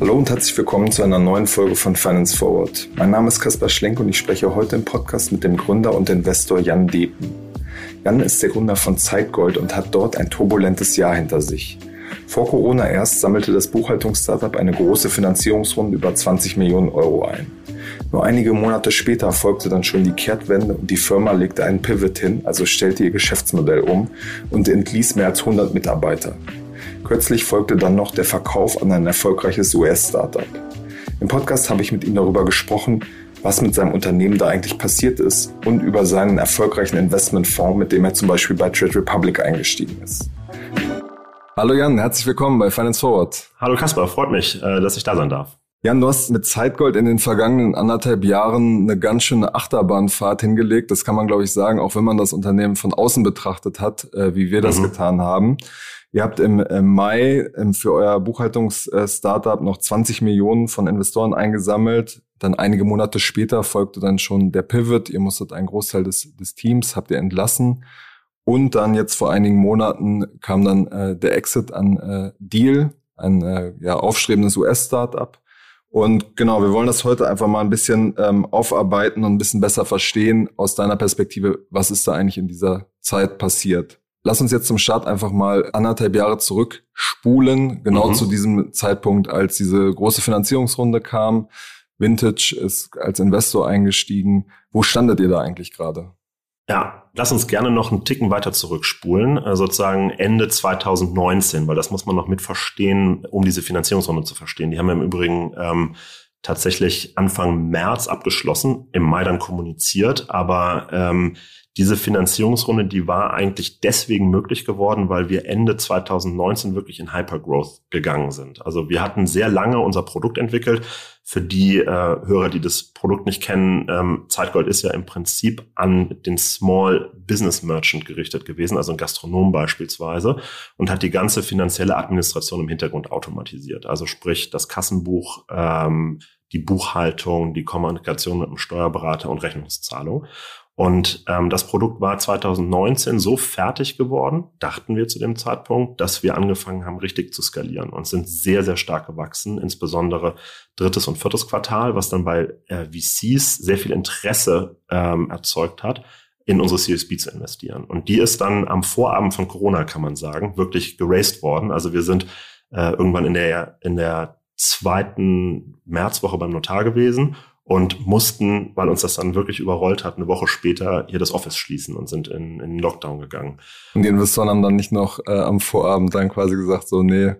Hallo und herzlich willkommen zu einer neuen Folge von Finance Forward. Mein Name ist Kaspar Schlenk und ich spreche heute im Podcast mit dem Gründer und Investor Jan Depen. Jan ist der Gründer von Zeitgold und hat dort ein turbulentes Jahr hinter sich. Vor Corona erst sammelte das Buchhaltungsstartup eine große Finanzierungsrunde über 20 Millionen Euro ein. Nur einige Monate später folgte dann schon die Kehrtwende und die Firma legte einen Pivot hin, also stellte ihr Geschäftsmodell um und entließ mehr als 100 Mitarbeiter. Kürzlich folgte dann noch der Verkauf an ein erfolgreiches US-Startup. Im Podcast habe ich mit ihm darüber gesprochen, was mit seinem Unternehmen da eigentlich passiert ist und über seinen erfolgreichen Investmentfonds, mit dem er zum Beispiel bei Trade Republic eingestiegen ist. Hallo Jan, herzlich willkommen bei Finance Forward. Hallo Kasper, freut mich, äh, dass ich da sein darf. Jan, du hast mit Zeitgold in den vergangenen anderthalb Jahren eine ganz schöne Achterbahnfahrt hingelegt. Das kann man, glaube ich, sagen, auch wenn man das Unternehmen von außen betrachtet hat, äh, wie wir das mhm. getan haben. Ihr habt im, Mai für euer Buchhaltungs-Startup noch 20 Millionen von Investoren eingesammelt. Dann einige Monate später folgte dann schon der Pivot. Ihr musstet einen Großteil des, des Teams, habt ihr entlassen. Und dann jetzt vor einigen Monaten kam dann äh, der Exit an äh, Deal, ein äh, ja, aufstrebendes US-Startup. Und genau, wir wollen das heute einfach mal ein bisschen ähm, aufarbeiten und ein bisschen besser verstehen aus deiner Perspektive, was ist da eigentlich in dieser Zeit passiert. Lass uns jetzt zum Start einfach mal anderthalb Jahre zurückspulen, genau mhm. zu diesem Zeitpunkt, als diese große Finanzierungsrunde kam. Vintage ist als Investor eingestiegen. Wo standet ihr da eigentlich gerade? Ja, lass uns gerne noch einen Ticken weiter zurückspulen, äh, sozusagen Ende 2019, weil das muss man noch mit verstehen, um diese Finanzierungsrunde zu verstehen. Die haben wir im Übrigen ähm, tatsächlich Anfang März abgeschlossen, im Mai dann kommuniziert, aber ähm, diese Finanzierungsrunde, die war eigentlich deswegen möglich geworden, weil wir Ende 2019 wirklich in Hypergrowth gegangen sind. Also wir hatten sehr lange unser Produkt entwickelt. Für die äh, Hörer, die das Produkt nicht kennen, ähm, Zeitgold ist ja im Prinzip an den Small Business Merchant gerichtet gewesen, also ein Gastronom beispielsweise, und hat die ganze finanzielle Administration im Hintergrund automatisiert. Also sprich das Kassenbuch, ähm, die Buchhaltung, die Kommunikation mit dem Steuerberater und Rechnungszahlung. Und ähm, das Produkt war 2019 so fertig geworden, dachten wir zu dem Zeitpunkt, dass wir angefangen haben, richtig zu skalieren und sind sehr, sehr stark gewachsen, insbesondere drittes und viertes Quartal, was dann bei äh, VCs sehr viel Interesse ähm, erzeugt hat, in unsere CSB zu investieren. Und die ist dann am Vorabend von Corona, kann man sagen, wirklich geraced worden. Also wir sind äh, irgendwann in der, in der zweiten Märzwoche beim Notar gewesen und mussten, weil uns das dann wirklich überrollt hat, eine Woche später hier das Office schließen und sind in, in Lockdown gegangen. Und die Investoren haben dann nicht noch äh, am Vorabend dann quasi gesagt, so, nee,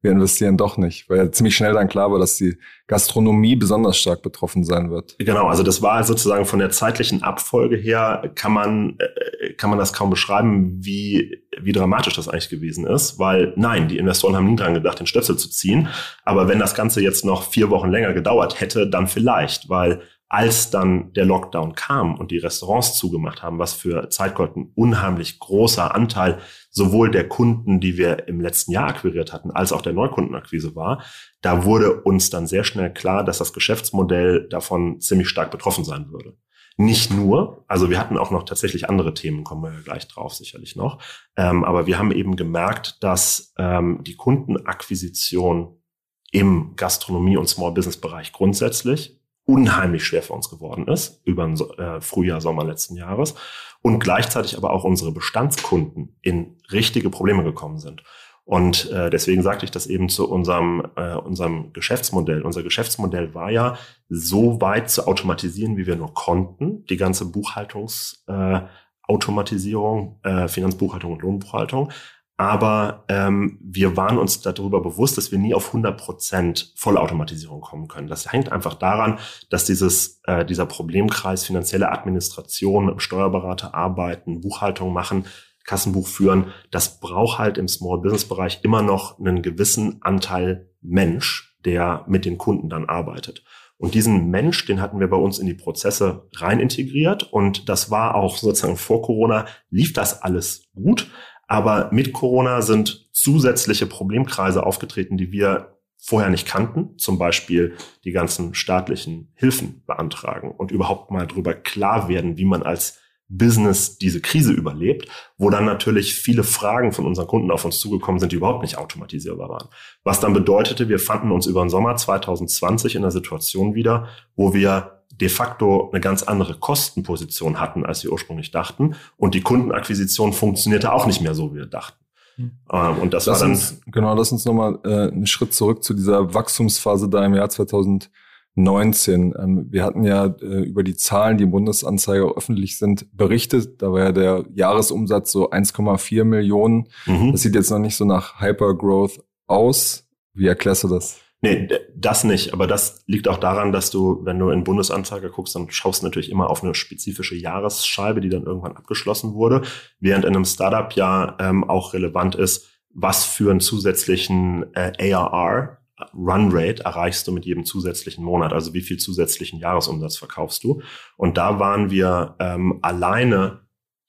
wir investieren doch nicht, weil ja ziemlich schnell dann klar war, dass die Gastronomie besonders stark betroffen sein wird. Genau, also das war sozusagen von der zeitlichen Abfolge her kann man äh, kann man das kaum beschreiben, wie wie dramatisch das eigentlich gewesen ist, weil nein, die Investoren haben nie dran gedacht, den Stöpsel zu ziehen, aber wenn das Ganze jetzt noch vier Wochen länger gedauert hätte, dann vielleicht, weil als dann der Lockdown kam und die Restaurants zugemacht haben, was für Zeitgold ein unheimlich großer Anteil sowohl der Kunden, die wir im letzten Jahr akquiriert hatten, als auch der Neukundenakquise war, da wurde uns dann sehr schnell klar, dass das Geschäftsmodell davon ziemlich stark betroffen sein würde. Nicht nur, also wir hatten auch noch tatsächlich andere Themen, kommen wir gleich drauf sicherlich noch, ähm, aber wir haben eben gemerkt, dass ähm, die Kundenakquisition im Gastronomie- und Small-Business-Bereich grundsätzlich unheimlich schwer für uns geworden ist über den äh, Frühjahr, Sommer letzten Jahres und gleichzeitig aber auch unsere Bestandskunden in richtige Probleme gekommen sind. Und äh, deswegen sagte ich das eben zu unserem, äh, unserem Geschäftsmodell. Unser Geschäftsmodell war ja so weit zu automatisieren, wie wir nur konnten. Die ganze Buchhaltungsautomatisierung, äh, äh, Finanzbuchhaltung und Lohnbuchhaltung. Aber ähm, wir waren uns darüber bewusst, dass wir nie auf 100 Prozent Vollautomatisierung kommen können. Das hängt einfach daran, dass dieses, äh, dieser Problemkreis finanzielle Administration mit dem Steuerberater arbeiten, Buchhaltung machen, Kassenbuch führen, das braucht halt im Small Business Bereich immer noch einen gewissen Anteil Mensch, der mit den Kunden dann arbeitet. Und diesen Mensch, den hatten wir bei uns in die Prozesse rein integriert. Und das war auch sozusagen vor Corona, lief das alles gut. Aber mit Corona sind zusätzliche Problemkreise aufgetreten, die wir vorher nicht kannten, zum Beispiel die ganzen staatlichen Hilfen beantragen und überhaupt mal drüber klar werden, wie man als Business diese Krise überlebt, wo dann natürlich viele Fragen von unseren Kunden auf uns zugekommen sind, die überhaupt nicht automatisierbar waren. Was dann bedeutete, wir fanden uns über den Sommer 2020 in einer Situation wieder, wo wir de facto eine ganz andere Kostenposition hatten, als wir ursprünglich dachten. Und die Kundenakquisition funktionierte auch nicht mehr so, wie wir dachten. Hm. Ähm, und das lass war dann. Uns, genau, lass uns nochmal äh, einen Schritt zurück zu dieser Wachstumsphase da im Jahr 2020 19. Ähm, wir hatten ja äh, über die Zahlen, die im Bundesanzeiger öffentlich sind, berichtet. Da war ja der Jahresumsatz so 1,4 Millionen. Mhm. Das sieht jetzt noch nicht so nach Hypergrowth aus. Wie erklärst du das? Nee, das nicht. Aber das liegt auch daran, dass du, wenn du in Bundesanzeiger guckst, dann schaust du natürlich immer auf eine spezifische Jahresscheibe, die dann irgendwann abgeschlossen wurde. Während in einem Startup ja ähm, auch relevant ist, was für einen zusätzlichen äh, ARR Runrate erreichst du mit jedem zusätzlichen Monat, also wie viel zusätzlichen Jahresumsatz verkaufst du. Und da waren wir ähm, alleine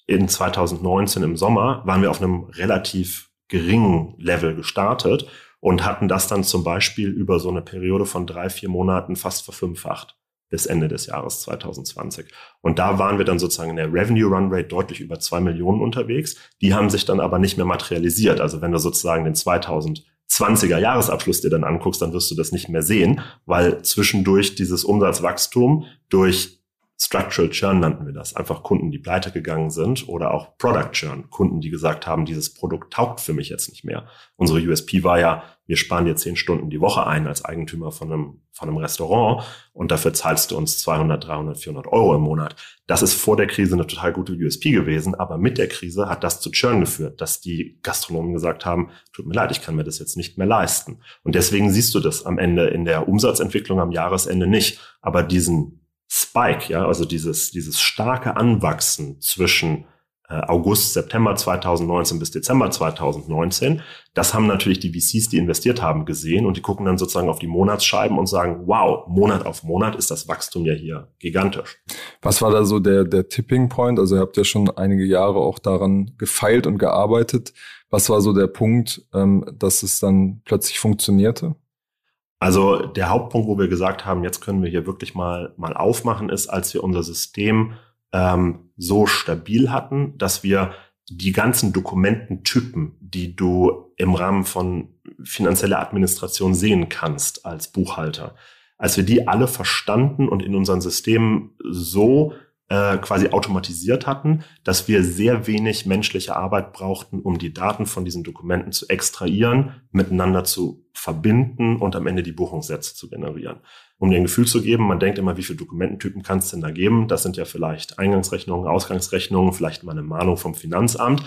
in 2019 im Sommer, waren wir auf einem relativ geringen Level gestartet und hatten das dann zum Beispiel über so eine Periode von drei, vier Monaten fast verfünffacht bis Ende des Jahres 2020. Und da waren wir dann sozusagen in der Revenue Run Rate deutlich über zwei Millionen unterwegs. Die haben sich dann aber nicht mehr materialisiert. Also wenn du sozusagen den 2000 20er Jahresabschluss dir dann anguckst, dann wirst du das nicht mehr sehen, weil zwischendurch dieses Umsatzwachstum durch Structural Churn nannten wir das. Einfach Kunden, die pleite gegangen sind oder auch Product Churn. Kunden, die gesagt haben, dieses Produkt taugt für mich jetzt nicht mehr. Unsere USP war ja, wir sparen dir zehn Stunden die Woche ein als Eigentümer von einem, von einem Restaurant und dafür zahlst du uns 200, 300, 400 Euro im Monat. Das ist vor der Krise eine total gute USP gewesen, aber mit der Krise hat das zu Churn geführt, dass die Gastronomen gesagt haben, tut mir leid, ich kann mir das jetzt nicht mehr leisten. Und deswegen siehst du das am Ende in der Umsatzentwicklung am Jahresende nicht. Aber diesen Spike, ja, also dieses, dieses starke Anwachsen zwischen äh, August, September 2019 bis Dezember 2019, das haben natürlich die VCs, die investiert haben, gesehen und die gucken dann sozusagen auf die Monatsscheiben und sagen, wow, Monat auf Monat ist das Wachstum ja hier gigantisch. Was war da so der, der Tipping Point? Also ihr habt ja schon einige Jahre auch daran gefeilt und gearbeitet. Was war so der Punkt, ähm, dass es dann plötzlich funktionierte? Also der Hauptpunkt, wo wir gesagt haben, jetzt können wir hier wirklich mal, mal aufmachen, ist, als wir unser System ähm, so stabil hatten, dass wir die ganzen Dokumententypen, die du im Rahmen von finanzieller Administration sehen kannst als Buchhalter, als wir die alle verstanden und in unseren Systemen so äh, quasi automatisiert hatten, dass wir sehr wenig menschliche Arbeit brauchten, um die Daten von diesen Dokumenten zu extrahieren, miteinander zu verbinden und am Ende die Buchungssätze zu generieren. Um dir ein Gefühl zu geben, man denkt immer, wie viele Dokumententypen kann es denn da geben? Das sind ja vielleicht Eingangsrechnungen, Ausgangsrechnungen, vielleicht mal eine Mahnung vom Finanzamt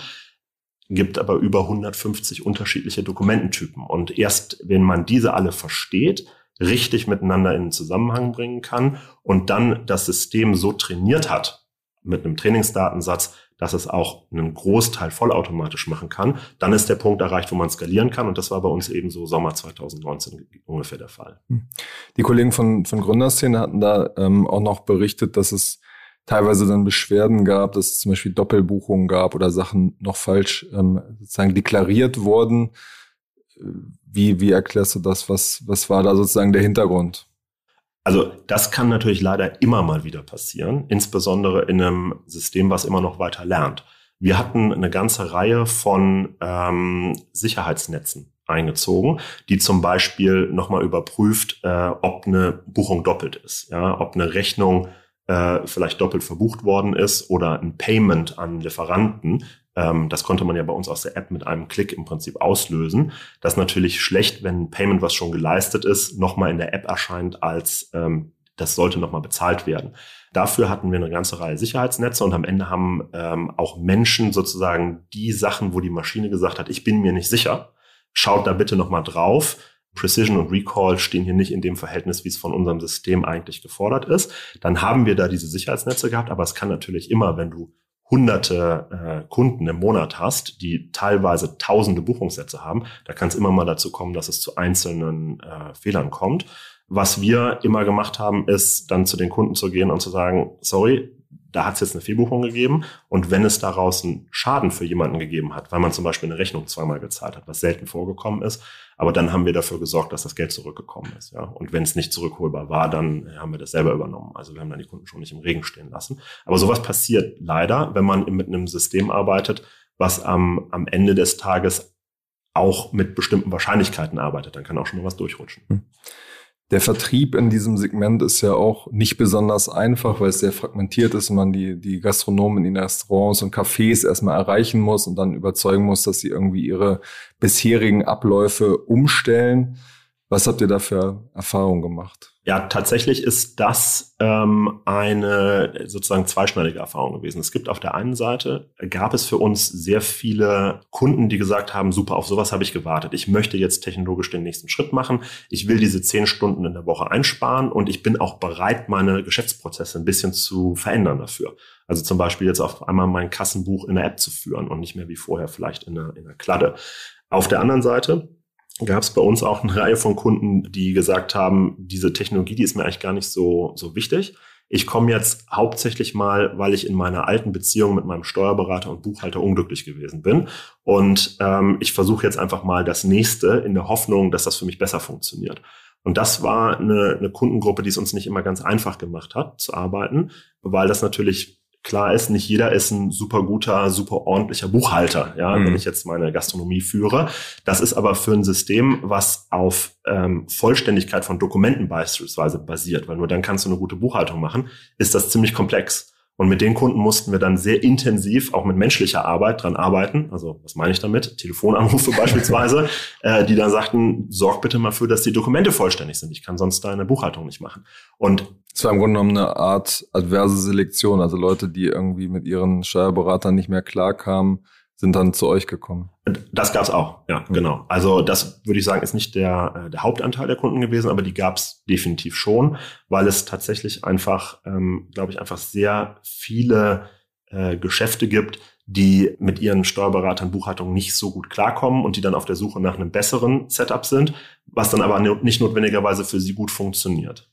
gibt aber über 150 unterschiedliche Dokumententypen. Und erst wenn man diese alle versteht, richtig miteinander in Zusammenhang bringen kann und dann das System so trainiert hat mit einem Trainingsdatensatz, dass es auch einen Großteil vollautomatisch machen kann, dann ist der Punkt erreicht, wo man skalieren kann. Und das war bei uns eben so Sommer 2019 ungefähr der Fall. Hm. Die Kollegen von, von Gründerszene hatten da ähm, auch noch berichtet, dass es teilweise dann Beschwerden gab, dass es zum Beispiel Doppelbuchungen gab oder Sachen noch falsch ähm, sozusagen deklariert wurden. Wie, wie erklärst du das? Was, was war da sozusagen der Hintergrund? Also das kann natürlich leider immer mal wieder passieren, insbesondere in einem System, was immer noch weiter lernt. Wir hatten eine ganze Reihe von ähm, Sicherheitsnetzen eingezogen, die zum Beispiel nochmal überprüft, äh, ob eine Buchung doppelt ist, ja, ob eine Rechnung äh, vielleicht doppelt verbucht worden ist oder ein Payment an Lieferanten ähm, das konnte man ja bei uns aus der App mit einem Klick im Prinzip auslösen. Das ist natürlich schlecht, wenn ein Payment, was schon geleistet ist, nochmal in der App erscheint als ähm, das sollte nochmal bezahlt werden. Dafür hatten wir eine ganze Reihe Sicherheitsnetze und am Ende haben ähm, auch Menschen sozusagen die Sachen, wo die Maschine gesagt hat, ich bin mir nicht sicher, schaut da bitte nochmal drauf. Precision und Recall stehen hier nicht in dem Verhältnis, wie es von unserem System eigentlich gefordert ist. Dann haben wir da diese Sicherheitsnetze gehabt, aber es kann natürlich immer, wenn du hunderte äh, Kunden im Monat hast, die teilweise tausende Buchungssätze haben, da kann es immer mal dazu kommen, dass es zu einzelnen äh, Fehlern kommt. Was wir immer gemacht haben, ist dann zu den Kunden zu gehen und zu sagen, sorry, da hat es jetzt eine Fehlbuchung gegeben und wenn es daraus einen Schaden für jemanden gegeben hat, weil man zum Beispiel eine Rechnung zweimal gezahlt hat, was selten vorgekommen ist, aber dann haben wir dafür gesorgt, dass das Geld zurückgekommen ist. Ja. Und wenn es nicht zurückholbar war, dann haben wir das selber übernommen. Also wir haben dann die Kunden schon nicht im Regen stehen lassen. Aber sowas passiert leider, wenn man mit einem System arbeitet, was am, am Ende des Tages auch mit bestimmten Wahrscheinlichkeiten arbeitet. Dann kann auch schon mal was durchrutschen. Hm. Der Vertrieb in diesem Segment ist ja auch nicht besonders einfach, weil es sehr fragmentiert ist und man die, die Gastronomen in Restaurants und Cafés erstmal erreichen muss und dann überzeugen muss, dass sie irgendwie ihre bisherigen Abläufe umstellen. Was habt ihr da für Erfahrungen gemacht? Ja, tatsächlich ist das ähm, eine sozusagen zweischneidige Erfahrung gewesen. Es gibt auf der einen Seite, gab es für uns sehr viele Kunden, die gesagt haben, super, auf sowas habe ich gewartet. Ich möchte jetzt technologisch den nächsten Schritt machen. Ich will diese zehn Stunden in der Woche einsparen und ich bin auch bereit, meine Geschäftsprozesse ein bisschen zu verändern dafür. Also zum Beispiel jetzt auf einmal mein Kassenbuch in der App zu führen und nicht mehr wie vorher vielleicht in der, in der Kladde. Auf der anderen Seite gab es bei uns auch eine Reihe von Kunden, die gesagt haben, diese Technologie, die ist mir eigentlich gar nicht so, so wichtig. Ich komme jetzt hauptsächlich mal, weil ich in meiner alten Beziehung mit meinem Steuerberater und Buchhalter unglücklich gewesen bin. Und ähm, ich versuche jetzt einfach mal das nächste in der Hoffnung, dass das für mich besser funktioniert. Und das war eine, eine Kundengruppe, die es uns nicht immer ganz einfach gemacht hat zu arbeiten, weil das natürlich Klar ist, nicht jeder ist ein super guter, super ordentlicher Buchhalter, ja, mhm. wenn ich jetzt meine Gastronomie führe. Das ist aber für ein System, was auf ähm, Vollständigkeit von Dokumenten beispielsweise basiert, weil nur dann kannst du eine gute Buchhaltung machen, ist das ziemlich komplex. Und mit den Kunden mussten wir dann sehr intensiv auch mit menschlicher Arbeit dran arbeiten. Also was meine ich damit? Telefonanrufe beispielsweise, äh, die dann sagten, sorg bitte mal für, dass die Dokumente vollständig sind. Ich kann sonst deine Buchhaltung nicht machen. Und es war im Grunde genommen eine Art adverse Selektion. Also Leute, die irgendwie mit ihren Steuerberatern nicht mehr klarkamen, sind dann zu euch gekommen. Das gab's auch, ja, mhm. genau. Also das würde ich sagen, ist nicht der, äh, der Hauptanteil der Kunden gewesen, aber die gab's definitiv schon, weil es tatsächlich einfach, ähm, glaube ich, einfach sehr viele äh, Geschäfte gibt, die mit ihren Steuerberatern Buchhaltung nicht so gut klarkommen und die dann auf der Suche nach einem besseren Setup sind, was dann aber nicht notwendigerweise für sie gut funktioniert.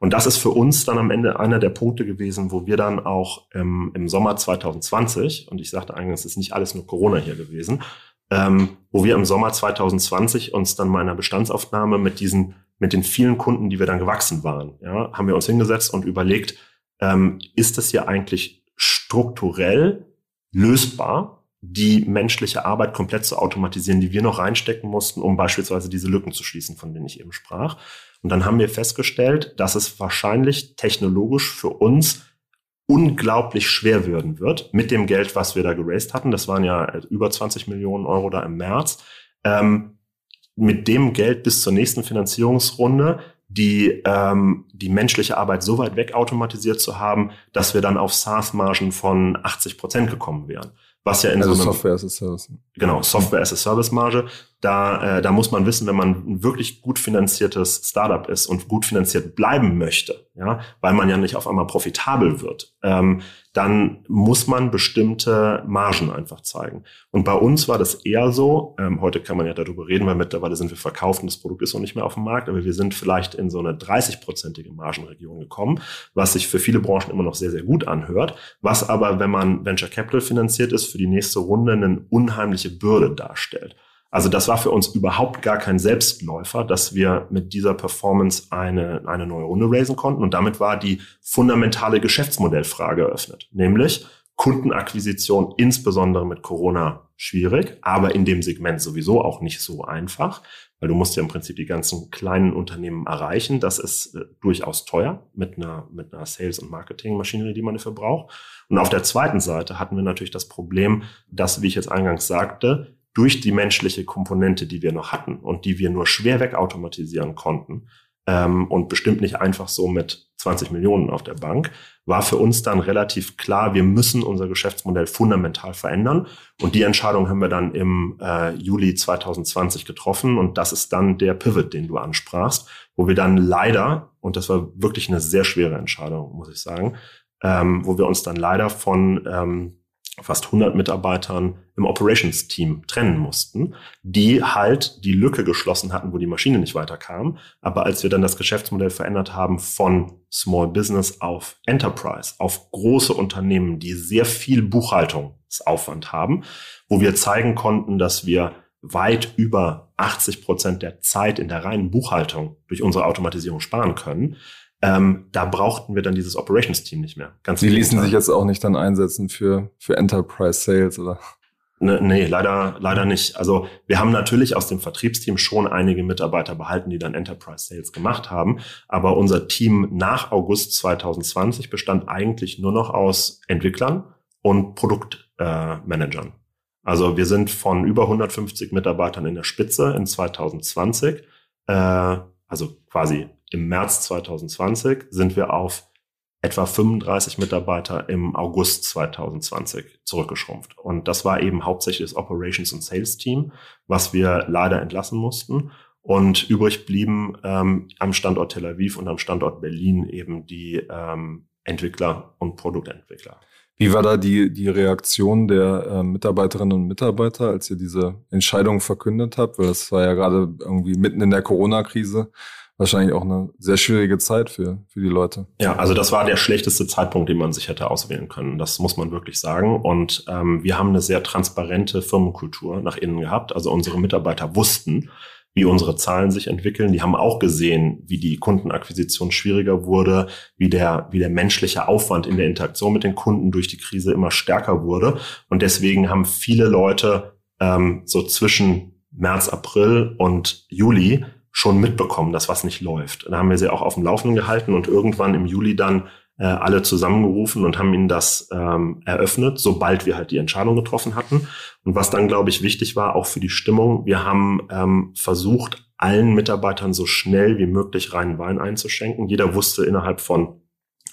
Und das ist für uns dann am Ende einer der Punkte gewesen, wo wir dann auch ähm, im Sommer 2020, und ich sagte eigentlich, es ist nicht alles nur Corona hier gewesen, ähm, wo wir im Sommer 2020 uns dann meiner Bestandsaufnahme mit diesen, mit den vielen Kunden, die wir dann gewachsen waren, ja, haben wir uns hingesetzt und überlegt, ähm, ist das hier eigentlich strukturell lösbar, die menschliche Arbeit komplett zu automatisieren, die wir noch reinstecken mussten, um beispielsweise diese Lücken zu schließen, von denen ich eben sprach. Und dann haben wir festgestellt, dass es wahrscheinlich technologisch für uns unglaublich schwer werden wird mit dem Geld, was wir da geraced hatten. Das waren ja über 20 Millionen Euro da im März. Ähm, mit dem Geld bis zur nächsten Finanzierungsrunde die, ähm, die menschliche Arbeit so weit wegautomatisiert zu haben, dass wir dann auf SaaS-Margen von 80 Prozent gekommen wären was ja in also so einem, Software as a Service. Genau, Software as a Service Marge. Da, äh, da muss man wissen, wenn man ein wirklich gut finanziertes Startup ist und gut finanziert bleiben möchte, ja, weil man ja nicht auf einmal profitabel wird, ähm, dann muss man bestimmte Margen einfach zeigen. Und bei uns war das eher so, ähm, heute kann man ja darüber reden, weil mittlerweile sind wir verkauft und das Produkt ist noch nicht mehr auf dem Markt, aber wir sind vielleicht in so eine 30-prozentige Margenregion gekommen, was sich für viele Branchen immer noch sehr, sehr gut anhört, was aber, wenn man Venture Capital finanziert ist, für die nächste Runde eine unheimliche Bürde darstellt. Also das war für uns überhaupt gar kein Selbstläufer, dass wir mit dieser Performance eine, eine neue Runde raisen konnten. Und damit war die fundamentale Geschäftsmodellfrage eröffnet, nämlich Kundenakquisition, insbesondere mit Corona, schwierig, aber in dem Segment sowieso auch nicht so einfach, weil du musst ja im Prinzip die ganzen kleinen Unternehmen erreichen. Das ist äh, durchaus teuer mit einer, mit einer Sales- und Marketing-Maschinerie, die man dafür braucht. Und auf der zweiten Seite hatten wir natürlich das Problem, dass, wie ich jetzt eingangs sagte, durch die menschliche Komponente, die wir noch hatten und die wir nur schwer wegautomatisieren konnten ähm, und bestimmt nicht einfach so mit 20 Millionen auf der Bank, war für uns dann relativ klar, wir müssen unser Geschäftsmodell fundamental verändern. Und die Entscheidung haben wir dann im äh, Juli 2020 getroffen. Und das ist dann der Pivot, den du ansprachst, wo wir dann leider, und das war wirklich eine sehr schwere Entscheidung, muss ich sagen, ähm, wo wir uns dann leider von ähm, fast 100 Mitarbeitern im Operations-Team trennen mussten, die halt die Lücke geschlossen hatten, wo die Maschine nicht weiterkam. Aber als wir dann das Geschäftsmodell verändert haben von Small Business auf Enterprise, auf große Unternehmen, die sehr viel Buchhaltungsaufwand haben, wo wir zeigen konnten, dass wir weit über 80 Prozent der Zeit in der reinen Buchhaltung durch unsere Automatisierung sparen können, ähm, da brauchten wir dann dieses Operations-Team nicht mehr. Ganz Die ließen sich jetzt auch nicht dann einsetzen für, für Enterprise Sales, oder? Ne, nee, leider, leider nicht. Also wir haben natürlich aus dem Vertriebsteam schon einige Mitarbeiter behalten, die dann Enterprise Sales gemacht haben. Aber unser Team nach August 2020 bestand eigentlich nur noch aus Entwicklern und Produktmanagern. Äh, also wir sind von über 150 Mitarbeitern in der Spitze in 2020, äh, also quasi im März 2020 sind wir auf etwa 35 Mitarbeiter im August 2020 zurückgeschrumpft. Und das war eben hauptsächlich das Operations- und Sales-Team, was wir leider entlassen mussten. Und übrig blieben ähm, am Standort Tel Aviv und am Standort Berlin eben die ähm, Entwickler und Produktentwickler. Wie war da die, die Reaktion der äh, Mitarbeiterinnen und Mitarbeiter, als ihr diese Entscheidung verkündet habt? Weil das war ja gerade irgendwie mitten in der Corona-Krise wahrscheinlich auch eine sehr schwierige Zeit für, für die Leute. Ja, also das war der schlechteste Zeitpunkt, den man sich hätte auswählen können. Das muss man wirklich sagen. Und ähm, wir haben eine sehr transparente Firmenkultur nach innen gehabt. Also unsere Mitarbeiter wussten, wie unsere Zahlen sich entwickeln. Die haben auch gesehen, wie die Kundenakquisition schwieriger wurde, wie der, wie der menschliche Aufwand in der Interaktion mit den Kunden durch die Krise immer stärker wurde. Und deswegen haben viele Leute ähm, so zwischen März, April und Juli schon mitbekommen, dass was nicht läuft. Da haben wir sie auch auf dem Laufenden gehalten und irgendwann im Juli dann äh, alle zusammengerufen und haben ihnen das ähm, eröffnet, sobald wir halt die Entscheidung getroffen hatten. Und was dann, glaube ich, wichtig war, auch für die Stimmung, wir haben ähm, versucht, allen Mitarbeitern so schnell wie möglich reinen Wein einzuschenken. Jeder wusste innerhalb von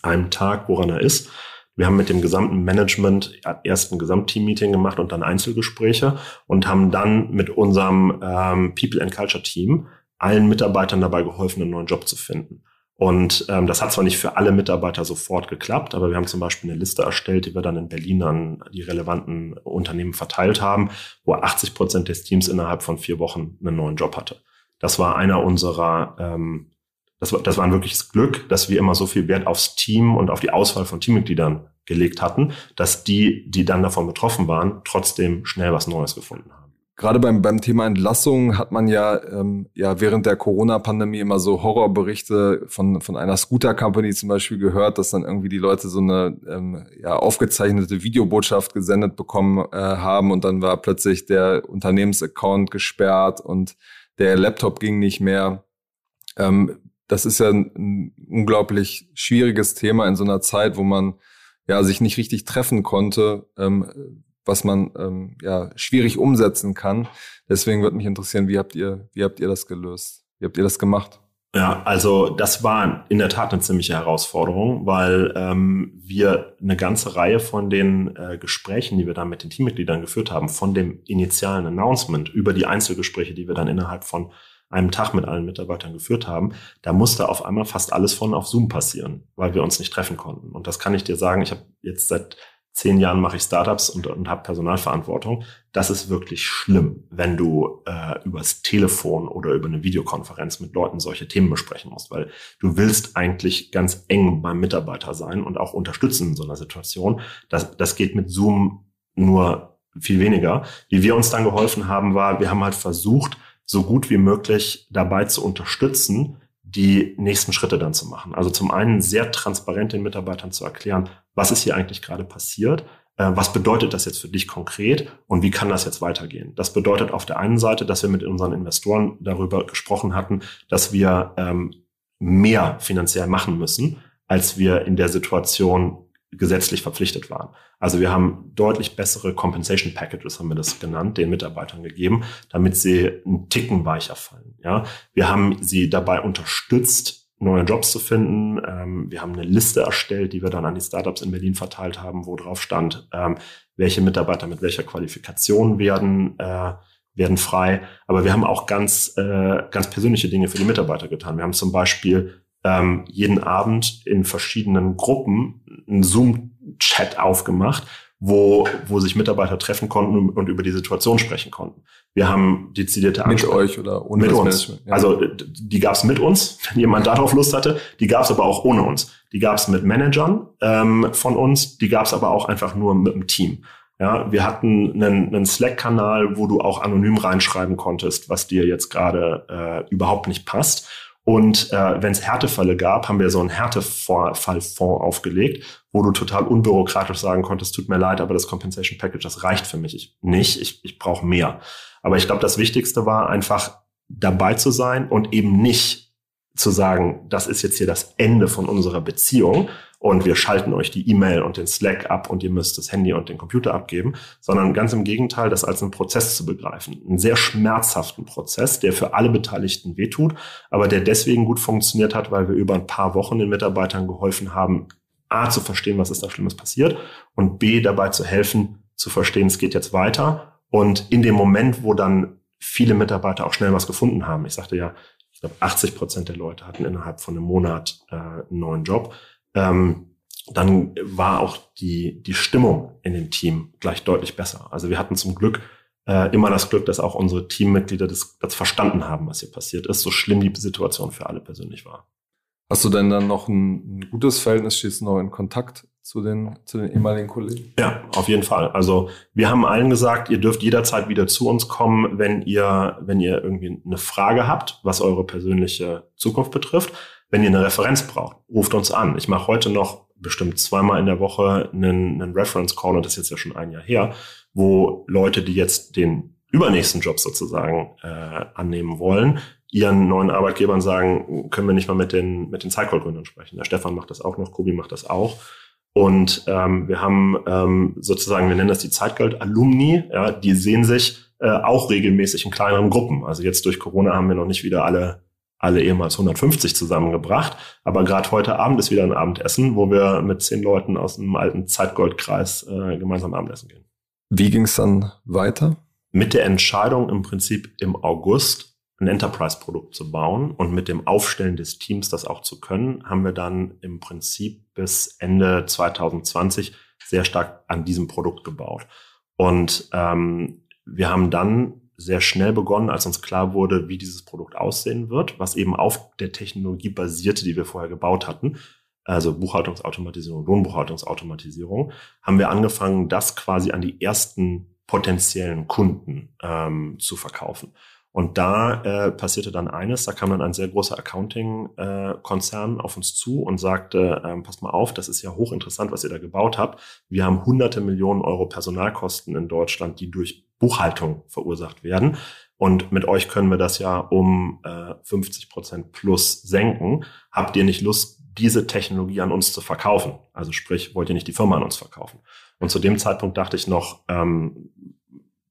einem Tag, woran er ist. Wir haben mit dem gesamten Management erst ein Gesamtteam-Meeting gemacht und dann Einzelgespräche und haben dann mit unserem ähm, People and Culture Team allen Mitarbeitern dabei geholfen, einen neuen Job zu finden. Und ähm, das hat zwar nicht für alle Mitarbeiter sofort geklappt, aber wir haben zum Beispiel eine Liste erstellt, die wir dann in Berlin an die relevanten Unternehmen verteilt haben, wo 80 Prozent des Teams innerhalb von vier Wochen einen neuen Job hatte. Das war einer unserer, ähm, das, war, das war ein wirkliches Glück, dass wir immer so viel Wert aufs Team und auf die Auswahl von Teammitgliedern gelegt hatten, dass die, die dann davon betroffen waren, trotzdem schnell was Neues gefunden haben. Gerade beim, beim Thema Entlassung hat man ja, ähm, ja während der Corona-Pandemie immer so Horrorberichte von, von einer Scooter-Company zum Beispiel gehört, dass dann irgendwie die Leute so eine ähm, ja, aufgezeichnete Videobotschaft gesendet bekommen äh, haben und dann war plötzlich der Unternehmensaccount gesperrt und der Laptop ging nicht mehr. Ähm, das ist ja ein, ein unglaublich schwieriges Thema in so einer Zeit, wo man ja sich nicht richtig treffen konnte. Ähm, was man ähm, ja schwierig umsetzen kann. Deswegen würde mich interessieren, wie habt ihr, wie habt ihr das gelöst? Wie habt ihr das gemacht? Ja, also das war in der Tat eine ziemliche Herausforderung, weil ähm, wir eine ganze Reihe von den äh, Gesprächen, die wir dann mit den Teammitgliedern geführt haben, von dem initialen Announcement über die Einzelgespräche, die wir dann innerhalb von einem Tag mit allen Mitarbeitern geführt haben, da musste auf einmal fast alles von auf Zoom passieren, weil wir uns nicht treffen konnten. Und das kann ich dir sagen, ich habe jetzt seit zehn Jahren mache ich Startups und, und habe Personalverantwortung. Das ist wirklich schlimm, wenn du äh, übers Telefon oder über eine Videokonferenz mit Leuten solche Themen besprechen musst, weil du willst eigentlich ganz eng beim Mitarbeiter sein und auch unterstützen in so einer Situation. Das, das geht mit Zoom nur viel weniger. Wie wir uns dann geholfen haben, war, wir haben halt versucht, so gut wie möglich dabei zu unterstützen, die nächsten Schritte dann zu machen. Also zum einen sehr transparent den Mitarbeitern zu erklären, was ist hier eigentlich gerade passiert, äh, was bedeutet das jetzt für dich konkret und wie kann das jetzt weitergehen. Das bedeutet auf der einen Seite, dass wir mit unseren Investoren darüber gesprochen hatten, dass wir ähm, mehr finanziell machen müssen, als wir in der Situation gesetzlich verpflichtet waren. Also wir haben deutlich bessere Compensation Packages, haben wir das genannt, den Mitarbeitern gegeben, damit sie einen Ticken weicher fallen. Ja, wir haben sie dabei unterstützt, neue Jobs zu finden. Ähm, wir haben eine Liste erstellt, die wir dann an die Startups in Berlin verteilt haben, wo drauf stand, ähm, welche Mitarbeiter mit welcher Qualifikation werden äh, werden frei. Aber wir haben auch ganz äh, ganz persönliche Dinge für die Mitarbeiter getan. Wir haben zum Beispiel ähm, jeden Abend in verschiedenen Gruppen einen Zoom-Chat aufgemacht, wo, wo sich Mitarbeiter treffen konnten und über die Situation sprechen konnten. Wir haben dezidierte Mit euch oder ohne Mit uns. Ja. Also die gab es mit uns, wenn jemand darauf Lust hatte. Die gab es aber auch ohne uns. Die gab es mit Managern ähm, von uns. Die gab es aber auch einfach nur mit dem Team. Ja, wir hatten einen, einen Slack-Kanal, wo du auch anonym reinschreiben konntest, was dir jetzt gerade äh, überhaupt nicht passt. Und äh, wenn es Härtefälle gab, haben wir so einen Härtefallfonds aufgelegt, wo du total unbürokratisch sagen konntest, tut mir leid, aber das Compensation Package, das reicht für mich ich, nicht. Ich, ich brauche mehr. Aber ich glaube, das Wichtigste war einfach dabei zu sein und eben nicht zu sagen, das ist jetzt hier das Ende von unserer Beziehung, und wir schalten euch die E-Mail und den Slack ab und ihr müsst das Handy und den Computer abgeben, sondern ganz im Gegenteil, das als einen Prozess zu begreifen. Einen sehr schmerzhaften Prozess, der für alle Beteiligten wehtut, aber der deswegen gut funktioniert hat, weil wir über ein paar Wochen den Mitarbeitern geholfen haben, A, zu verstehen, was ist da Schlimmes passiert und B, dabei zu helfen, zu verstehen, es geht jetzt weiter. Und in dem Moment, wo dann viele Mitarbeiter auch schnell was gefunden haben, ich sagte ja, ich glaube, 80 Prozent der Leute hatten innerhalb von einem Monat äh, einen neuen Job ähm, dann war auch die, die Stimmung in dem Team gleich deutlich besser. Also wir hatten zum Glück äh, immer das Glück, dass auch unsere Teammitglieder das, das verstanden haben, was hier passiert ist, so schlimm die Situation für alle persönlich war. Hast du denn dann noch ein, ein gutes Verhältnis, stehst du noch in Kontakt zu den, zu den ehemaligen Kollegen? Ja, auf jeden Fall. Also wir haben allen gesagt, ihr dürft jederzeit wieder zu uns kommen, wenn ihr, wenn ihr irgendwie eine Frage habt, was eure persönliche Zukunft betrifft. Wenn ihr eine Referenz braucht, ruft uns an. Ich mache heute noch bestimmt zweimal in der Woche einen, einen Reference Call, und das ist jetzt ja schon ein Jahr her, wo Leute, die jetzt den übernächsten Job sozusagen äh, annehmen wollen, ihren neuen Arbeitgebern sagen, können wir nicht mal mit den, mit den Cycle-Gründern sprechen. Der Stefan macht das auch noch, Kobi macht das auch. Und ähm, wir haben ähm, sozusagen, wir nennen das die Zeitgeld-Alumni, ja, die sehen sich äh, auch regelmäßig in kleineren Gruppen. Also jetzt durch Corona haben wir noch nicht wieder alle alle ehemals 150 zusammengebracht. Aber gerade heute Abend ist wieder ein Abendessen, wo wir mit zehn Leuten aus dem alten Zeitgoldkreis äh, gemeinsam Abendessen gehen. Wie ging es dann weiter? Mit der Entscheidung im Prinzip im August ein Enterprise-Produkt zu bauen und mit dem Aufstellen des Teams das auch zu können, haben wir dann im Prinzip bis Ende 2020 sehr stark an diesem Produkt gebaut. Und ähm, wir haben dann sehr schnell begonnen, als uns klar wurde, wie dieses Produkt aussehen wird, was eben auf der Technologie basierte, die wir vorher gebaut hatten, also Buchhaltungsautomatisierung, Lohnbuchhaltungsautomatisierung, haben wir angefangen, das quasi an die ersten potenziellen Kunden ähm, zu verkaufen. Und da äh, passierte dann eines, da kam dann ein sehr großer Accounting-Konzern äh, auf uns zu und sagte, ähm, passt mal auf, das ist ja hochinteressant, was ihr da gebaut habt. Wir haben hunderte Millionen Euro Personalkosten in Deutschland, die durch Buchhaltung verursacht werden. Und mit euch können wir das ja um äh, 50 Prozent plus senken. Habt ihr nicht Lust, diese Technologie an uns zu verkaufen? Also sprich, wollt ihr nicht die Firma an uns verkaufen? Und zu dem Zeitpunkt dachte ich noch, ähm,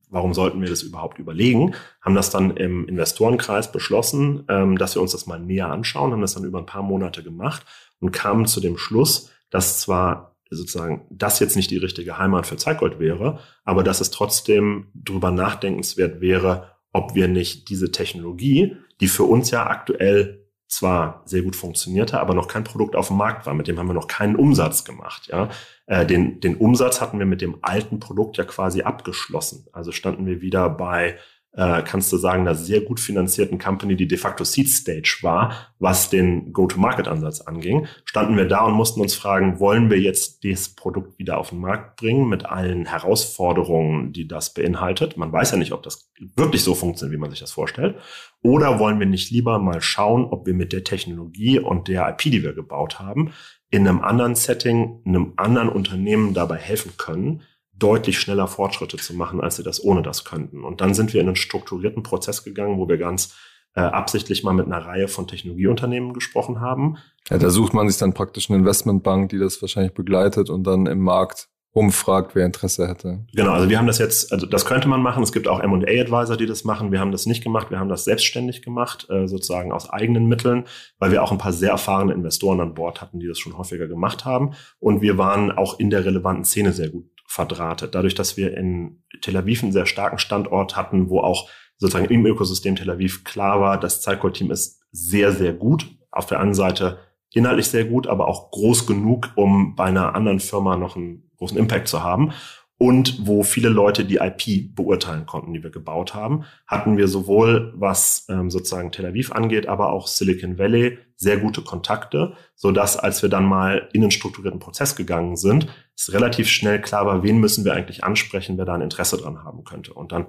warum sollten wir das überhaupt überlegen? Haben das dann im Investorenkreis beschlossen, ähm, dass wir uns das mal näher anschauen, haben das dann über ein paar Monate gemacht und kamen zu dem Schluss, dass zwar sozusagen das jetzt nicht die richtige Heimat für Zeitgold wäre, aber dass es trotzdem drüber nachdenkenswert wäre, ob wir nicht diese Technologie, die für uns ja aktuell zwar sehr gut funktionierte, aber noch kein Produkt auf dem Markt war. Mit dem haben wir noch keinen Umsatz gemacht. Ja, äh, den, den Umsatz hatten wir mit dem alten Produkt ja quasi abgeschlossen. Also standen wir wieder bei äh, kannst du sagen, einer sehr gut finanzierten Company, die de facto Seed Stage war, was den Go-to-Market-Ansatz anging, standen wir da und mussten uns fragen, wollen wir jetzt das Produkt wieder auf den Markt bringen mit allen Herausforderungen, die das beinhaltet? Man weiß ja nicht, ob das wirklich so funktioniert, wie man sich das vorstellt. Oder wollen wir nicht lieber mal schauen, ob wir mit der Technologie und der IP, die wir gebaut haben, in einem anderen Setting, einem anderen Unternehmen dabei helfen können, deutlich schneller Fortschritte zu machen, als sie das ohne das könnten. Und dann sind wir in einen strukturierten Prozess gegangen, wo wir ganz äh, absichtlich mal mit einer Reihe von Technologieunternehmen gesprochen haben. Ja, da sucht man sich dann praktisch eine Investmentbank, die das wahrscheinlich begleitet und dann im Markt umfragt, wer Interesse hätte. Genau, also wir haben das jetzt, also das könnte man machen. Es gibt auch M&A-Advisor, die das machen. Wir haben das nicht gemacht. Wir haben das selbstständig gemacht, äh, sozusagen aus eigenen Mitteln, weil wir auch ein paar sehr erfahrene Investoren an Bord hatten, die das schon häufiger gemacht haben. Und wir waren auch in der relevanten Szene sehr gut verdrahtet. Dadurch, dass wir in Tel Aviv einen sehr starken Standort hatten, wo auch sozusagen im Ökosystem Tel Aviv klar war, das Zeitgold-Team ist sehr, sehr gut. Auf der anderen Seite inhaltlich sehr gut, aber auch groß genug, um bei einer anderen Firma noch einen großen Impact zu haben und wo viele Leute die IP beurteilen konnten, die wir gebaut haben, hatten wir sowohl was ähm, sozusagen Tel Aviv angeht, aber auch Silicon Valley sehr gute Kontakte, so dass als wir dann mal in einen strukturierten Prozess gegangen sind, es relativ schnell klar war, wen müssen wir eigentlich ansprechen, wer da ein Interesse dran haben könnte. Und dann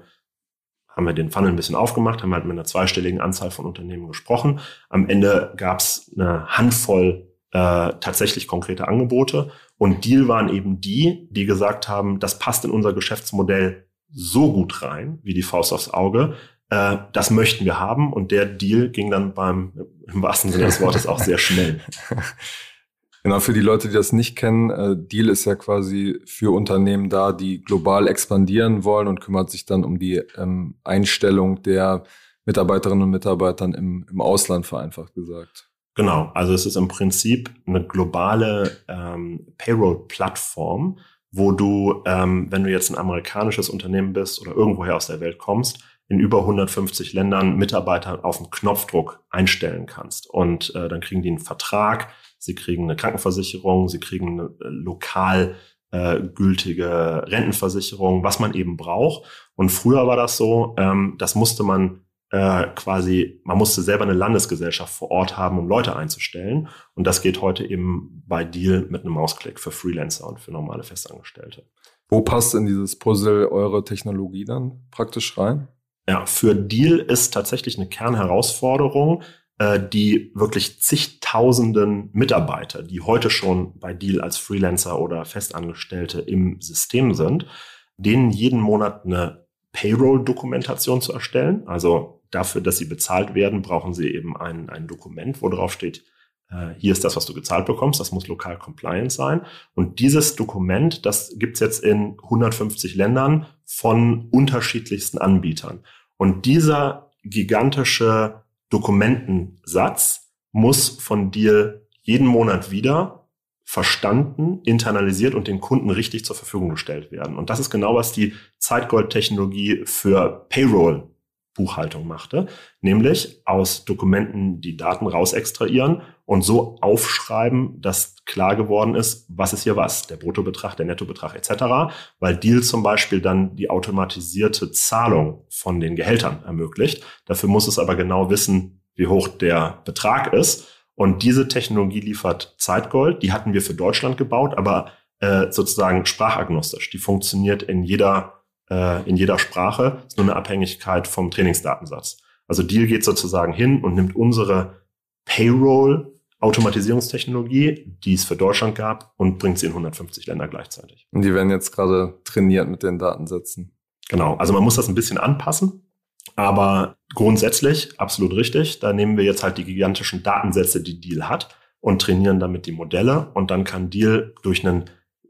haben wir den Funnel ein bisschen aufgemacht, haben halt mit einer zweistelligen Anzahl von Unternehmen gesprochen. Am Ende gab es eine Handvoll äh, tatsächlich konkrete Angebote und Deal waren eben die, die gesagt haben, das passt in unser Geschäftsmodell so gut rein, wie die Faust aufs Auge. Äh, das möchten wir haben. Und der Deal ging dann beim, im wahrsten Sinne des Wortes, auch sehr schnell. Genau, für die Leute, die das nicht kennen, äh, Deal ist ja quasi für Unternehmen da, die global expandieren wollen und kümmert sich dann um die ähm, Einstellung der Mitarbeiterinnen und Mitarbeitern im, im Ausland, vereinfacht gesagt. Genau, also es ist im Prinzip eine globale ähm, Payroll-Plattform, wo du, ähm, wenn du jetzt ein amerikanisches Unternehmen bist oder irgendwoher aus der Welt kommst, in über 150 Ländern Mitarbeiter auf den Knopfdruck einstellen kannst. Und äh, dann kriegen die einen Vertrag, sie kriegen eine Krankenversicherung, sie kriegen eine äh, lokal äh, gültige Rentenversicherung, was man eben braucht. Und früher war das so, ähm, das musste man äh, quasi, man musste selber eine Landesgesellschaft vor Ort haben, um Leute einzustellen. Und das geht heute eben bei Deal mit einem Mausklick für Freelancer und für normale Festangestellte. Wo passt in dieses Puzzle eure Technologie dann praktisch rein? Ja, für Deal ist tatsächlich eine Kernherausforderung, äh, die wirklich zigtausenden Mitarbeiter, die heute schon bei Deal als Freelancer oder Festangestellte im System sind, denen jeden Monat eine Payroll-Dokumentation zu erstellen. Also dafür, dass sie bezahlt werden, brauchen sie eben ein, ein Dokument, wo drauf steht, äh, hier ist das, was du gezahlt bekommst, das muss lokal compliant sein. Und dieses Dokument, das gibt's jetzt in 150 Ländern von unterschiedlichsten Anbietern. Und dieser gigantische Dokumentensatz muss von dir jeden Monat wieder verstanden, internalisiert und den Kunden richtig zur Verfügung gestellt werden. Und das ist genau, was die Zeitgold-Technologie für Payroll Buchhaltung machte, nämlich aus Dokumenten die Daten raus extrahieren und so aufschreiben, dass klar geworden ist, was ist hier was, der Bruttobetrag, der Nettobetrag etc., weil Deal zum Beispiel dann die automatisierte Zahlung von den Gehältern ermöglicht. Dafür muss es aber genau wissen, wie hoch der Betrag ist. Und diese Technologie liefert Zeitgold, die hatten wir für Deutschland gebaut, aber äh, sozusagen sprachagnostisch. Die funktioniert in jeder äh, in jeder Sprache, ist nur eine Abhängigkeit vom Trainingsdatensatz. Also Deal geht sozusagen hin und nimmt unsere Payroll Automatisierungstechnologie, die es für Deutschland gab, und bringt sie in 150 Länder gleichzeitig. Und die werden jetzt gerade trainiert mit den Datensätzen. Genau, also man muss das ein bisschen anpassen, aber grundsätzlich absolut richtig. Da nehmen wir jetzt halt die gigantischen Datensätze, die Deal hat, und trainieren damit die Modelle. Und dann kann Deal durch einen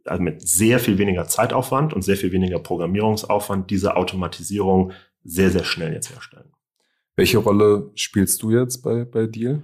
also mit sehr viel weniger Zeitaufwand und sehr viel weniger Programmierungsaufwand diese Automatisierung sehr, sehr schnell jetzt herstellen. Welche Rolle spielst du jetzt bei, bei Deal?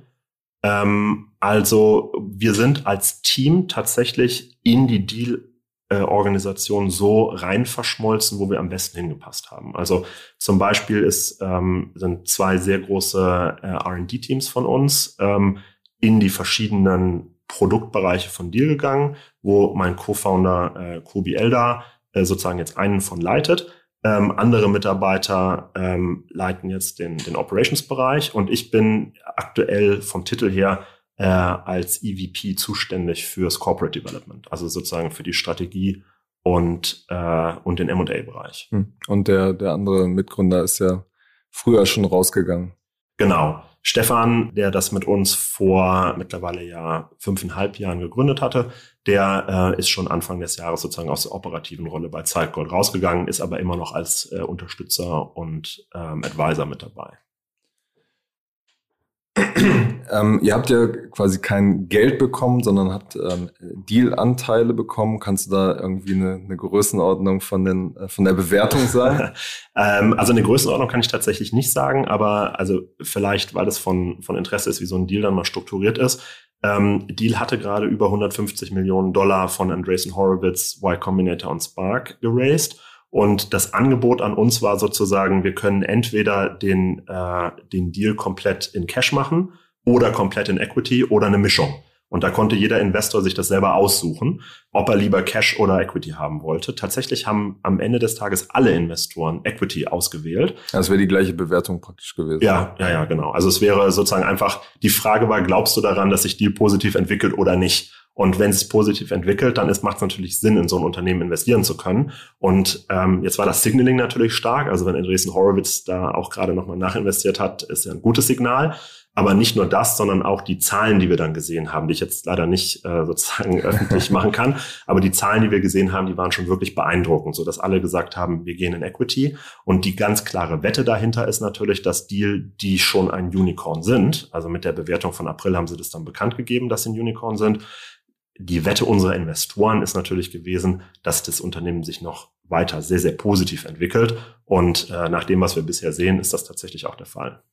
Ähm, also wir sind als Team tatsächlich in die Deal Organisation so rein verschmolzen, wo wir am besten hingepasst haben. Also zum Beispiel ist, ähm, sind zwei sehr große äh, R&D-Teams von uns ähm, in die verschiedenen Produktbereiche von Deal gegangen, wo mein Co-Founder äh, Kobi Elda äh, sozusagen jetzt einen von leitet. Ähm, andere Mitarbeiter ähm, leiten jetzt den, den Operations-Bereich und ich bin aktuell vom Titel her äh, als EVP zuständig fürs Corporate Development, also sozusagen für die Strategie und, äh, und den M&A-Bereich. Hm. Und der, der andere Mitgründer ist ja früher schon rausgegangen. Genau. Stefan, der das mit uns vor mittlerweile ja fünfeinhalb Jahren gegründet hatte, der äh, ist schon Anfang des Jahres sozusagen aus der operativen Rolle bei Zeitgold rausgegangen, ist aber immer noch als äh, Unterstützer und ähm, Advisor mit dabei. ähm, ihr habt ja quasi kein Geld bekommen, sondern habt ähm, Deal-Anteile bekommen. Kannst du da irgendwie eine, eine Größenordnung von, den, äh, von der Bewertung sagen? ähm, also eine Größenordnung kann ich tatsächlich nicht sagen, aber also vielleicht, weil das von, von Interesse ist, wie so ein Deal dann mal strukturiert ist. Ähm, Deal hatte gerade über 150 Millionen Dollar von Andreessen Horowitz, Y Combinator und Spark geraced. Und das Angebot an uns war sozusagen, wir können entweder den, äh, den Deal komplett in Cash machen oder komplett in Equity oder eine Mischung. Und da konnte jeder Investor sich das selber aussuchen, ob er lieber Cash oder Equity haben wollte. Tatsächlich haben am Ende des Tages alle Investoren Equity ausgewählt. Das wäre die gleiche Bewertung praktisch gewesen. Ja, ja, ja, genau. Also es wäre sozusagen einfach, die Frage war, glaubst du daran, dass sich Deal positiv entwickelt oder nicht? Und wenn es sich positiv entwickelt, dann macht es natürlich Sinn, in so ein Unternehmen investieren zu können. Und ähm, jetzt war das Signaling natürlich stark. Also wenn Andreessen Horowitz da auch gerade nochmal nachinvestiert hat, ist ja ein gutes Signal. Aber nicht nur das, sondern auch die Zahlen, die wir dann gesehen haben, die ich jetzt leider nicht äh, sozusagen öffentlich machen kann. Aber die Zahlen, die wir gesehen haben, die waren schon wirklich beeindruckend, so dass alle gesagt haben, wir gehen in Equity. Und die ganz klare Wette dahinter ist natürlich, dass Deal, die schon ein Unicorn sind, also mit der Bewertung von April haben sie das dann bekannt gegeben, dass sie ein Unicorn sind. Die Wette unserer Investoren ist natürlich gewesen, dass das Unternehmen sich noch weiter sehr, sehr positiv entwickelt. Und äh, nach dem, was wir bisher sehen, ist das tatsächlich auch der Fall.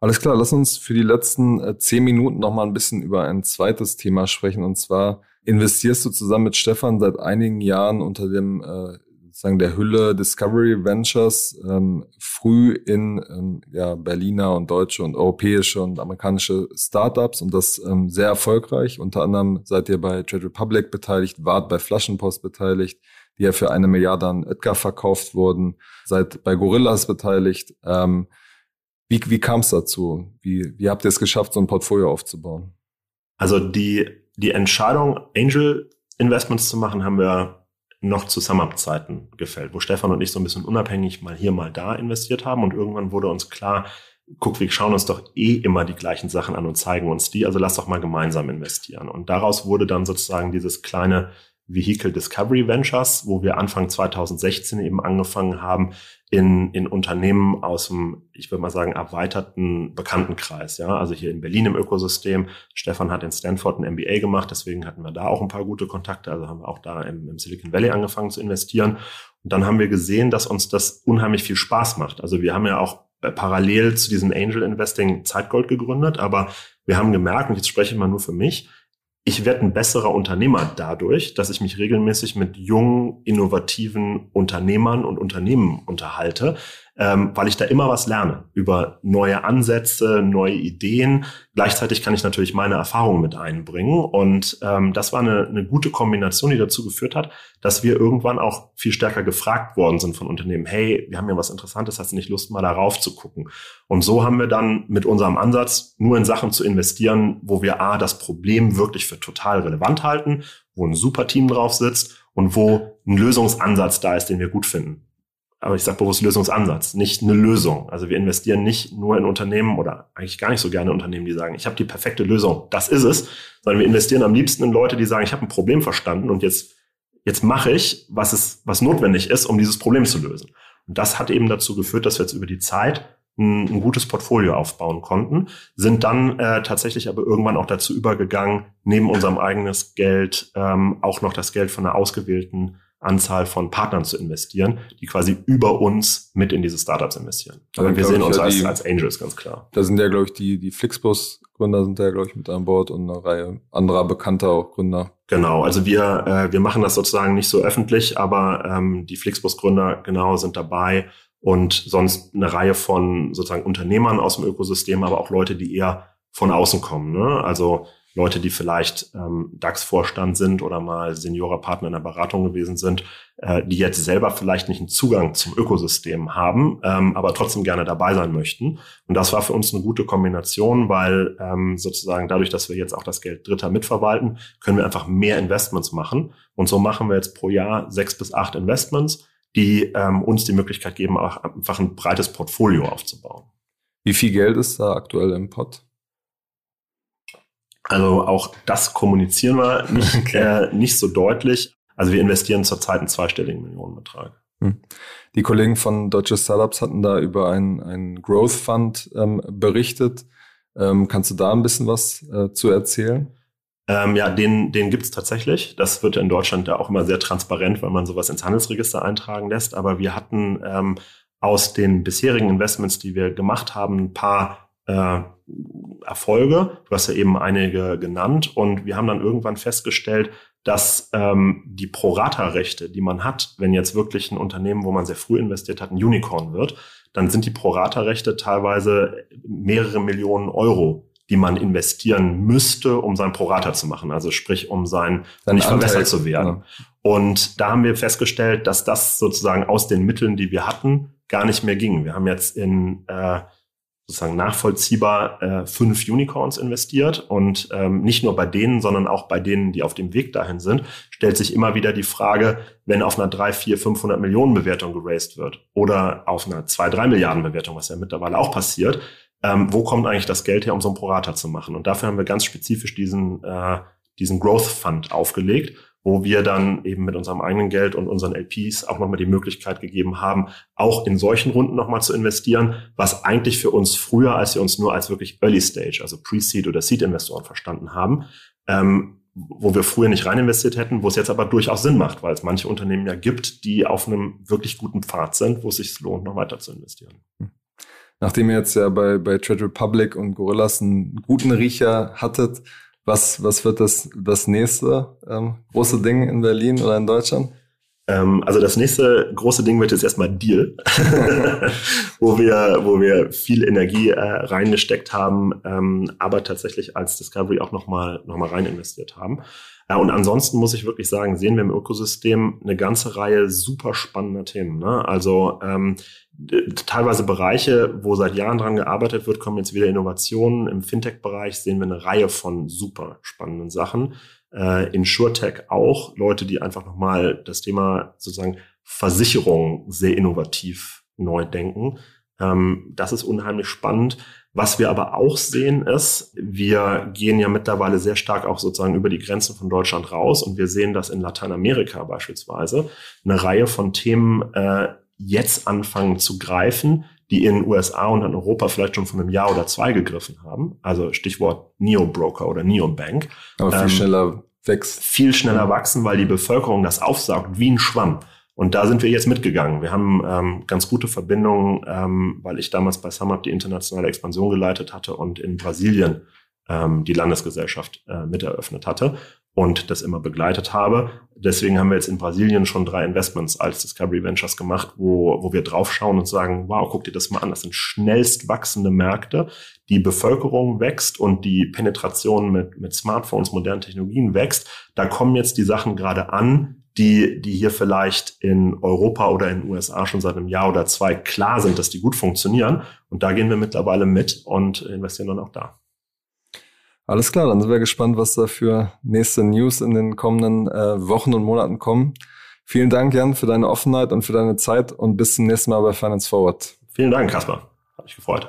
Alles klar, lass uns für die letzten äh, zehn Minuten noch mal ein bisschen über ein zweites Thema sprechen. Und zwar investierst du zusammen mit Stefan seit einigen Jahren unter dem äh, sozusagen der Hülle Discovery Ventures ähm, früh in ähm, ja, Berliner und deutsche und europäische und amerikanische Startups und das ähm, sehr erfolgreich. Unter anderem seid ihr bei Trade Republic beteiligt, wart bei Flaschenpost beteiligt, die ja für eine Milliarde an Edgar verkauft wurden, seid bei Gorillas beteiligt. Ähm, wie, wie kam es dazu? Wie, wie habt ihr es geschafft, so ein Portfolio aufzubauen? Also die, die Entscheidung, Angel Investments zu machen, haben wir noch zu Sum-Up-Zeiten gefällt, wo Stefan und ich so ein bisschen unabhängig mal hier, mal da investiert haben. Und irgendwann wurde uns klar, guck, wir schauen uns doch eh immer die gleichen Sachen an und zeigen uns die, also lass doch mal gemeinsam investieren. Und daraus wurde dann sozusagen dieses kleine Vehicle Discovery Ventures, wo wir Anfang 2016 eben angefangen haben, in, in Unternehmen aus dem, ich würde mal sagen, erweiterten Bekanntenkreis. Ja, also hier in Berlin im Ökosystem. Stefan hat in Stanford ein MBA gemacht, deswegen hatten wir da auch ein paar gute Kontakte. Also haben wir auch da im, im Silicon Valley angefangen zu investieren. Und dann haben wir gesehen, dass uns das unheimlich viel Spaß macht. Also wir haben ja auch äh, parallel zu diesem Angel Investing Zeitgold gegründet, aber wir haben gemerkt, und jetzt spreche ich mal nur für mich, ich werde ein besserer Unternehmer dadurch, dass ich mich regelmäßig mit jungen, innovativen Unternehmern und Unternehmen unterhalte, ähm, weil ich da immer was lerne über neue Ansätze, neue Ideen. Gleichzeitig kann ich natürlich meine Erfahrungen mit einbringen. Und ähm, das war eine, eine gute Kombination, die dazu geführt hat, dass wir irgendwann auch viel stärker gefragt worden sind von Unternehmen, hey, wir haben ja was Interessantes, hast du nicht Lust, mal darauf zu gucken? Und so haben wir dann mit unserem Ansatz, nur in Sachen zu investieren, wo wir A, das Problem wirklich für total relevant halten, wo ein super Team drauf sitzt und wo ein Lösungsansatz da ist, den wir gut finden aber ich sage bewusst Lösungsansatz, nicht eine Lösung. Also wir investieren nicht nur in Unternehmen oder eigentlich gar nicht so gerne in Unternehmen, die sagen, ich habe die perfekte Lösung, das ist es, sondern wir investieren am liebsten in Leute, die sagen, ich habe ein Problem verstanden und jetzt jetzt mache ich, was es was notwendig ist, um dieses Problem zu lösen. Und das hat eben dazu geführt, dass wir jetzt über die Zeit ein, ein gutes Portfolio aufbauen konnten, sind dann äh, tatsächlich aber irgendwann auch dazu übergegangen, neben unserem eigenes Geld ähm, auch noch das Geld von einer ausgewählten Anzahl von Partnern zu investieren, die quasi über uns mit in diese Startups investieren. Aber also wir sehen uns ja als, als Angels, ganz klar. Da sind ja, glaube ich, die, die Flixbus-Gründer sind ja, glaube ich, mit an Bord und eine Reihe anderer bekannter auch Gründer. Genau, also wir, äh, wir machen das sozusagen nicht so öffentlich, aber ähm, die Flixbus-Gründer genau sind dabei und sonst eine Reihe von sozusagen Unternehmern aus dem Ökosystem, aber auch Leute, die eher von außen kommen. Ne? Also Leute, die vielleicht ähm, DAX-Vorstand sind oder mal Seniorpartner in der Beratung gewesen sind, äh, die jetzt selber vielleicht nicht einen Zugang zum Ökosystem haben, ähm, aber trotzdem gerne dabei sein möchten. Und das war für uns eine gute Kombination, weil ähm, sozusagen dadurch, dass wir jetzt auch das Geld Dritter mitverwalten, können wir einfach mehr Investments machen. Und so machen wir jetzt pro Jahr sechs bis acht Investments, die ähm, uns die Möglichkeit geben, auch einfach ein breites Portfolio aufzubauen. Wie viel Geld ist da aktuell im Pot? Also auch das kommunizieren wir nicht, okay. äh, nicht so deutlich. Also wir investieren zurzeit einen zweistelligen Millionenbetrag. Hm. Die Kollegen von Deutsche Startups hatten da über einen, einen Growth Fund ähm, berichtet. Ähm, kannst du da ein bisschen was äh, zu erzählen? Ähm, ja, den, den gibt's tatsächlich. Das wird in Deutschland ja auch immer sehr transparent, weil man sowas ins Handelsregister eintragen lässt. Aber wir hatten ähm, aus den bisherigen Investments, die wir gemacht haben, ein paar äh, Erfolge. Du hast ja eben einige genannt und wir haben dann irgendwann festgestellt, dass ähm, die Prorata-Rechte, die man hat, wenn jetzt wirklich ein Unternehmen, wo man sehr früh investiert hat, ein Unicorn wird, dann sind die Prorata-Rechte teilweise mehrere Millionen Euro die man investieren müsste, um sein Prorata zu machen. Also sprich, um sein, Dein nicht Anteil, verwässert zu werden. Ja. Und da haben wir festgestellt, dass das sozusagen aus den Mitteln, die wir hatten, gar nicht mehr ging. Wir haben jetzt in äh, sozusagen nachvollziehbar äh, fünf Unicorns investiert und ähm, nicht nur bei denen, sondern auch bei denen, die auf dem Weg dahin sind, stellt sich immer wieder die Frage, wenn auf einer drei, vier, 500 Millionen Bewertung geraced wird oder auf einer zwei, drei Milliarden Bewertung, was ja mittlerweile auch passiert, ähm, wo kommt eigentlich das Geld her, um so ein Prorata zu machen? Und dafür haben wir ganz spezifisch diesen, äh, diesen Growth Fund aufgelegt wo wir dann eben mit unserem eigenen Geld und unseren LPs auch nochmal die Möglichkeit gegeben haben, auch in solchen Runden nochmal zu investieren, was eigentlich für uns früher, als wir uns nur als wirklich Early Stage, also Pre-Seed oder Seed-Investoren verstanden haben, ähm, wo wir früher nicht rein investiert hätten, wo es jetzt aber durchaus Sinn macht, weil es manche Unternehmen ja gibt, die auf einem wirklich guten Pfad sind, wo es sich lohnt, noch weiter zu investieren. Nachdem ihr jetzt ja bei, bei Trade Republic und Gorillas einen guten Riecher hattet, was, was wird das, das nächste ähm, große Ding in Berlin oder in Deutschland? Ähm, also das nächste große Ding wird jetzt erstmal Deal, wo wir, wo wir viel Energie äh, reingesteckt haben, ähm, aber tatsächlich als Discovery auch nochmal noch mal rein investiert haben. Ja, und ansonsten muss ich wirklich sagen, sehen wir im Ökosystem eine ganze Reihe super spannender Themen. Ne? Also ähm, teilweise Bereiche, wo seit Jahren dran gearbeitet wird, kommen jetzt wieder Innovationen. Im Fintech-Bereich sehen wir eine Reihe von super spannenden Sachen. Äh, in SureTech auch Leute, die einfach nochmal das Thema sozusagen Versicherung sehr innovativ neu denken. Ähm, das ist unheimlich spannend. Was wir aber auch sehen ist, wir gehen ja mittlerweile sehr stark auch sozusagen über die Grenzen von Deutschland raus und wir sehen, dass in Lateinamerika beispielsweise eine Reihe von Themen äh, jetzt anfangen zu greifen, die in den USA und in Europa vielleicht schon von einem Jahr oder zwei gegriffen haben. Also Stichwort Neo-Broker oder Neo-Bank. Aber viel ähm, schneller wächst. Viel schneller wachsen, weil die Bevölkerung das aufsaugt wie ein Schwamm. Und da sind wir jetzt mitgegangen. Wir haben ähm, ganz gute Verbindungen, ähm, weil ich damals bei SumUp die internationale Expansion geleitet hatte und in Brasilien ähm, die Landesgesellschaft äh, miteröffnet hatte und das immer begleitet habe. Deswegen haben wir jetzt in Brasilien schon drei Investments als Discovery Ventures gemacht, wo, wo wir draufschauen und sagen, wow, guck dir das mal an, das sind schnellst wachsende Märkte, die Bevölkerung wächst und die Penetration mit, mit Smartphones, modernen Technologien wächst. Da kommen jetzt die Sachen gerade an, die, die hier vielleicht in Europa oder in den USA schon seit einem Jahr oder zwei klar sind, dass die gut funktionieren. Und da gehen wir mittlerweile mit und investieren dann auch da. Alles klar, dann sind wir gespannt, was da für nächste News in den kommenden äh, Wochen und Monaten kommen. Vielen Dank, Jan, für deine Offenheit und für deine Zeit und bis zum nächsten Mal bei Finance Forward. Vielen Dank, Kasper. Hat mich gefreut.